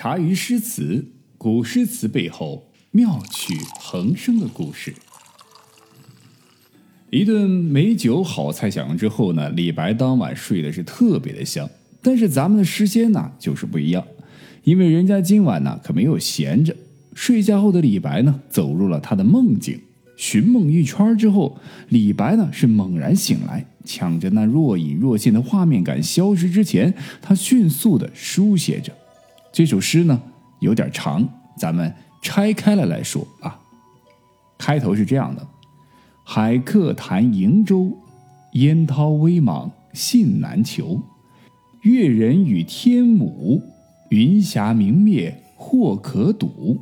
茶余诗词，古诗词背后妙趣横生的故事。一顿美酒好菜享用之后呢，李白当晚睡的是特别的香。但是咱们的诗仙呢，就是不一样，因为人家今晚呢可没有闲着。睡觉后的李白呢，走入了他的梦境，寻梦一圈之后，李白呢是猛然醒来，抢着那若隐若现的画面感消失之前，他迅速的书写着。这首诗呢有点长，咱们拆开了来说啊。开头是这样的：海客谈瀛洲，烟涛微茫信难求。越人语天母，云霞明灭或可睹。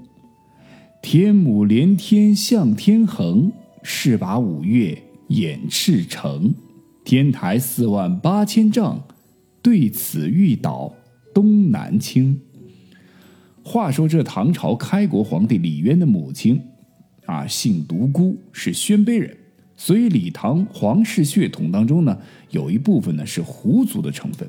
天母连天向天横，势拔五岳掩赤城。天台四万八千丈，对此欲倒东南倾。话说这唐朝开国皇帝李渊的母亲，啊，姓独孤，是鲜卑人，所以李唐皇室血统当中呢，有一部分呢是胡族的成分。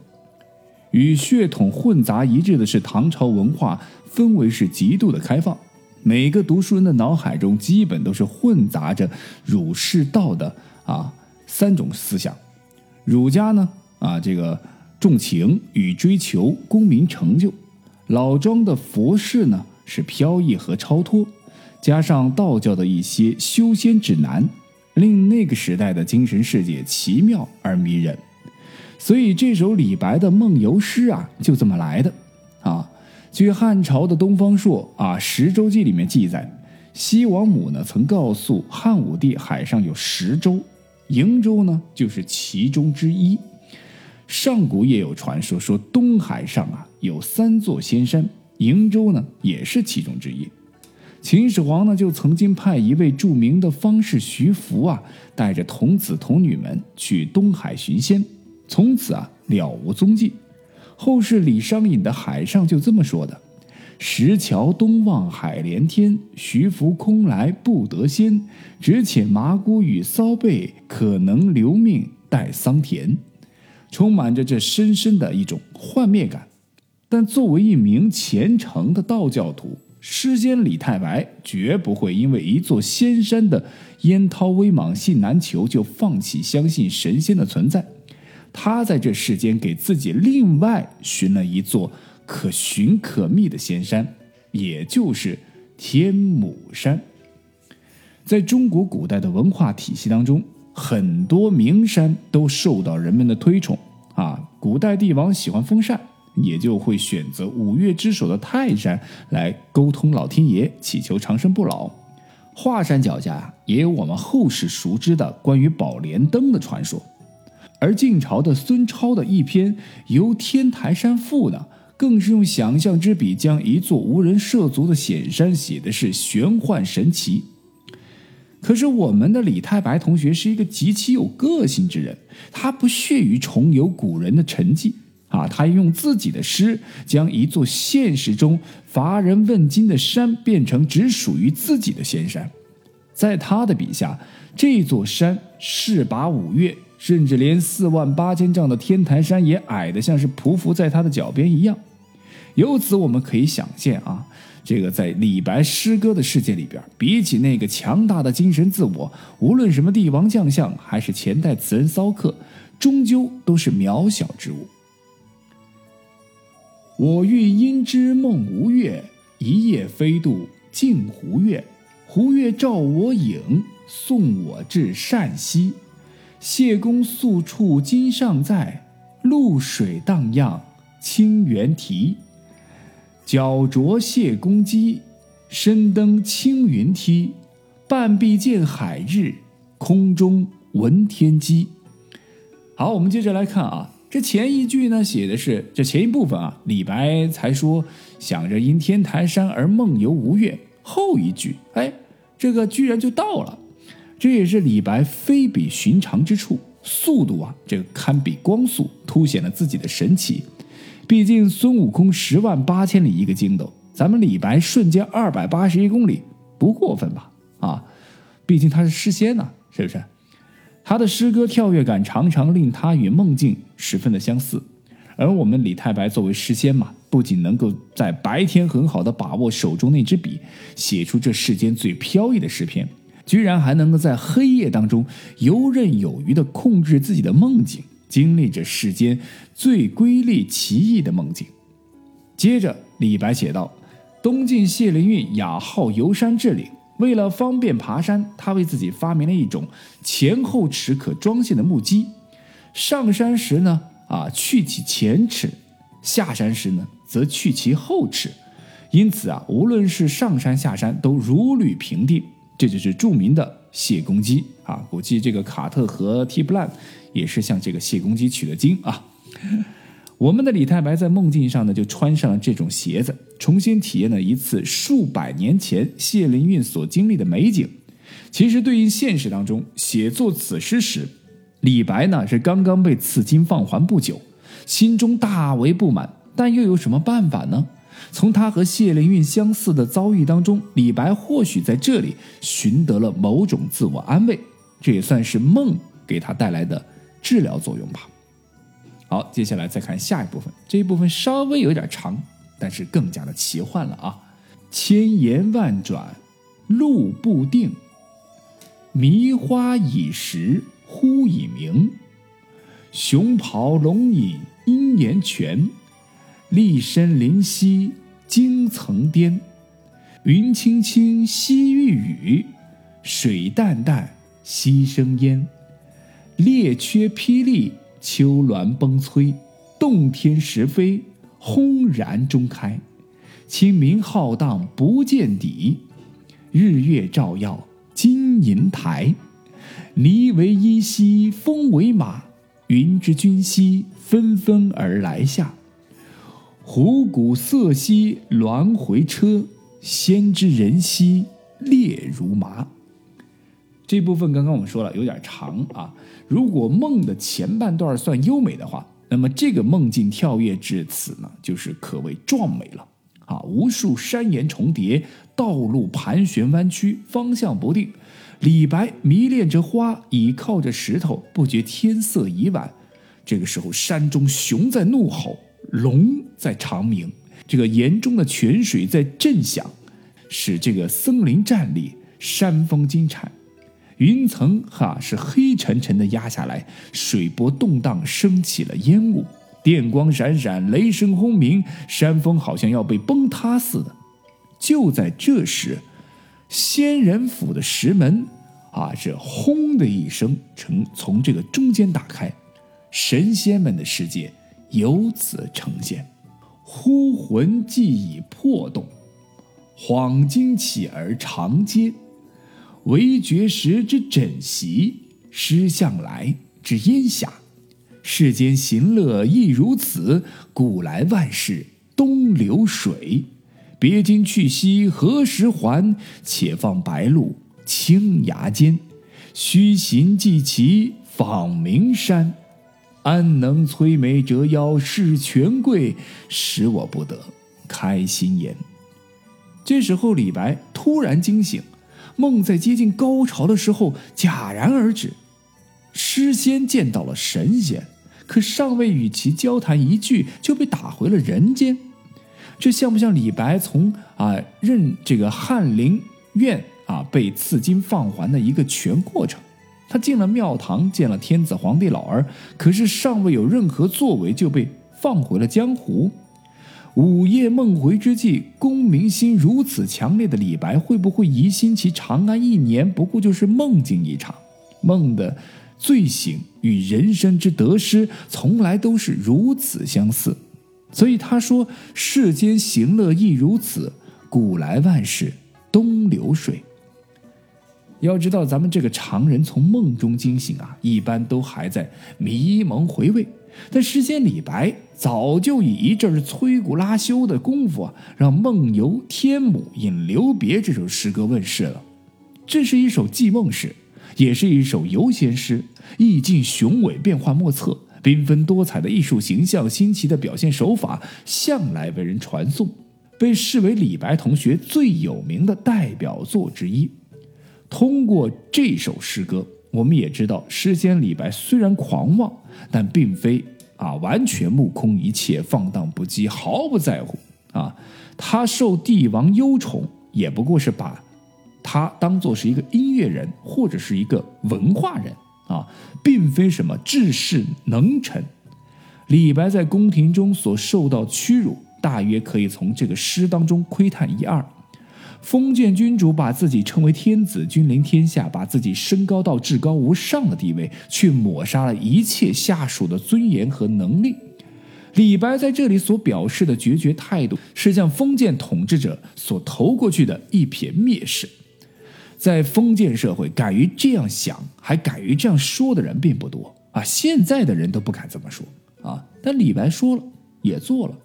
与血统混杂一致的是，唐朝文化氛围是极度的开放，每个读书人的脑海中基本都是混杂着儒释道的啊三种思想。儒家呢，啊这个重情与追求功名成就。老庄的佛事呢是飘逸和超脱，加上道教的一些修仙指南，令那个时代的精神世界奇妙而迷人。所以这首李白的梦游诗啊，就这么来的啊。据汉朝的东方朔啊《十洲记》里面记载，西王母呢曾告诉汉武帝，海上有十洲，瀛洲呢就是其中之一。上古也有传说，说东海上啊有三座仙山，瀛洲呢也是其中之一。秦始皇呢就曾经派一位著名的方士徐福啊，带着童子童女们去东海寻仙，从此啊了无踪迹。后世李商隐的《海上》就这么说的：“石桥东望海连天，徐福空来不得仙。只遣麻姑与骚背，可能留命待桑田。”充满着这深深的一种幻灭感，但作为一名虔诚的道教徒，诗仙李太白绝不会因为一座仙山的烟涛微莽信难求就放弃相信神仙的存在。他在这世间给自己另外寻了一座可寻可觅的仙山，也就是天母山。在中国古代的文化体系当中。很多名山都受到人们的推崇啊！古代帝王喜欢封禅，也就会选择五岳之首的泰山来沟通老天爷，祈求长生不老。华山脚下啊，也有我们后世熟知的关于宝莲灯的传说。而晋朝的孙超的一篇《游天台山赋》呢，更是用想象之笔，将一座无人涉足的险山写的是玄幻神奇。可是我们的李太白同学是一个极其有个性之人，他不屑于重游古人的沉寂啊，他用自己的诗将一座现实中乏人问津的山变成只属于自己的仙山，在他的笔下，这座山势拔五岳，甚至连四万八千丈的天台山也矮得像是匍匐在他的脚边一样。由此我们可以想见啊。这个在李白诗歌的世界里边，比起那个强大的精神自我，无论什么帝王将相，还是前代词人骚客，终究都是渺小之物。我欲因之梦吴越，一夜飞渡镜湖月。湖月照我影，送我至善溪。谢公宿处今尚在，渌水荡漾清猿啼。脚着谢公屐，身登青云梯。半壁见海日，空中闻天鸡。好，我们接着来看啊，这前一句呢写的是这前一部分啊，李白才说想着因天台山而梦游吴越。后一句，哎，这个居然就到了，这也是李白非比寻常之处，速度啊，这个堪比光速，凸显了自己的神奇。毕竟孙悟空十万八千里一个筋斗，咱们李白瞬间二百八十一公里，不过分吧？啊，毕竟他是诗仙呢，是不是？他的诗歌跳跃感常常令他与梦境十分的相似，而我们李太白作为诗仙嘛，不仅能够在白天很好的把握手中那支笔，写出这世间最飘逸的诗篇，居然还能够在黑夜当中游刃有余地控制自己的梦境，经历着世间最瑰丽奇异的梦境。接着，李白写道：“东晋谢灵运雅号游山之岭。”为了方便爬山，他为自己发明了一种前后齿可装卸的木屐。上山时呢，啊，去其前齿；下山时呢，则去其后齿。因此啊，无论是上山下山都如履平地。这就是著名的谢公屐啊！估计这个卡特和 T 布兰也是向这个谢公屐取了经啊。我们的李太白在梦境上呢，就穿上了这种鞋子，重新体验了一次数百年前谢灵运所经历的美景。其实对应现实当中，写作此诗时，李白呢是刚刚被赐金放还不久，心中大为不满，但又有什么办法呢？从他和谢灵运相似的遭遇当中，李白或许在这里寻得了某种自我安慰，这也算是梦给他带来的治疗作用吧。好，接下来再看下一部分。这一部分稍微有点长，但是更加的奇幻了啊！千言万转，路不定；迷花倚石，忽已明。熊咆龙吟阴岩泉，立身灵犀惊层巅。云青青兮欲雨，水淡淡兮生烟。列缺霹雳。秋峦崩摧，洞天石扉，轰然中开。清明浩荡不见底，日月照耀金银台。霓为衣兮风为马，云之君兮纷纷而来下。虎鼓瑟兮鸾回车，先知人兮列如麻。这部分刚刚我们说了有点长啊。如果梦的前半段算优美的话，那么这个梦境跳跃至此呢，就是可谓壮美了啊！无数山岩重叠，道路盘旋弯曲，方向不定。李白迷恋着花，倚靠着石头，不觉天色已晚。这个时候，山中熊在怒吼，龙在长鸣，这个岩中的泉水在震响，使这个森林站立，山峰金蝉。云层哈是黑沉沉的压下来，水波动荡，升起了烟雾，电光闪闪，雷声轰鸣，山峰好像要被崩塌似的。就在这时，仙人府的石门啊，这轰的一声，从从这个中间打开，神仙们的世界由此呈现。忽魂既已破洞，恍惊起而长嗟。惟觉时之枕席，失向来之烟霞。世间行乐亦如此，古来万事东流水。别经去兮何时还？且放白鹿青崖间。须行即骑访名山，安能摧眉折腰事权贵，使我不得开心颜。这时候，李白突然惊醒。梦在接近高潮的时候戛然而止，诗仙见到了神仙，可尚未与其交谈一句，就被打回了人间。这像不像李白从啊任这个翰林院啊被赐金放还的一个全过程？他进了庙堂，见了天子皇帝老儿，可是尚未有任何作为，就被放回了江湖。午夜梦回之际，功名心如此强烈的李白，会不会疑心其长安一年不过就是梦境一场？梦的醉醒与人生之得失，从来都是如此相似。所以他说：“世间行乐亦如此，古来万事东流水。”要知道，咱们这个常人从梦中惊醒啊，一般都还在迷蒙回味。但诗仙李白早就以一阵摧骨拉修的功夫啊，让《梦游天姥引留别》这首诗歌问世了。这是一首寄梦诗，也是一首游仙诗，意境雄伟，变幻莫测，缤纷多彩的艺术形象，新奇的表现手法，向来为人传颂，被视为李白同学最有名的代表作之一。通过这首诗歌。我们也知道，诗仙李白虽然狂妄，但并非啊，完全目空一切，放荡不羁，毫不在乎啊。他受帝王忧宠，也不过是把他当做是一个音乐人或者是一个文化人啊，并非什么治世能臣。李白在宫廷中所受到屈辱，大约可以从这个诗当中窥探一二。封建君主把自己称为天子，君临天下，把自己升高到至高无上的地位，却抹杀了一切下属的尊严和能力。李白在这里所表示的决绝态度，是向封建统治者所投过去的一瞥蔑视。在封建社会，敢于这样想，还敢于这样说的人并不多啊！现在的人都不敢这么说啊！但李白说了，也做了，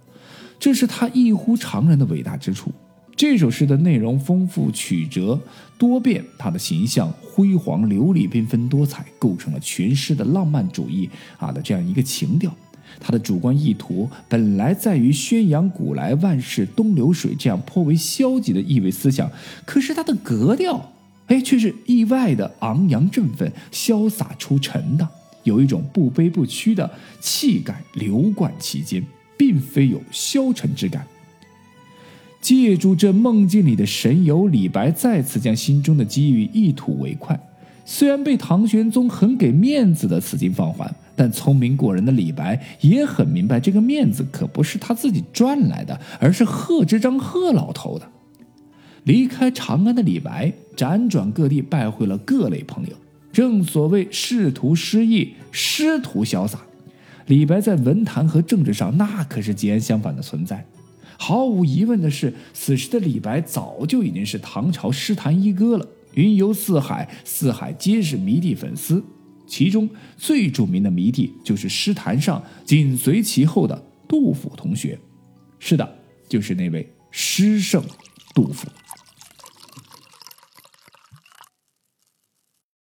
这是他异乎常人的伟大之处。这首诗的内容丰富、曲折多变，它的形象辉煌、流丽、缤纷多彩，构成了全诗的浪漫主义啊的这样一个情调。它的主观意图本来在于宣扬“古来万事东流水”这样颇为消极的意味思想，可是它的格调，哎，却是意外的昂扬振奋、潇洒出尘的，有一种不卑不屈的气概流贯其间，并非有消沉之感。借助这梦境里的神游，李白再次将心中的机遇一吐为快。虽然被唐玄宗很给面子的此经放缓，但聪明过人的李白也很明白，这个面子可不是他自己赚来的，而是贺知章贺老头的。离开长安的李白，辗转各地，拜会了各类朋友。正所谓仕途失意，师徒潇洒。李白在文坛和政治上，那可是截然相反的存在。毫无疑问的是，此时的李白早就已经是唐朝诗坛一哥了，云游四海，四海皆是迷弟粉丝。其中最著名的迷弟就是诗坛上紧随其后的杜甫同学。是的，就是那位诗圣杜甫。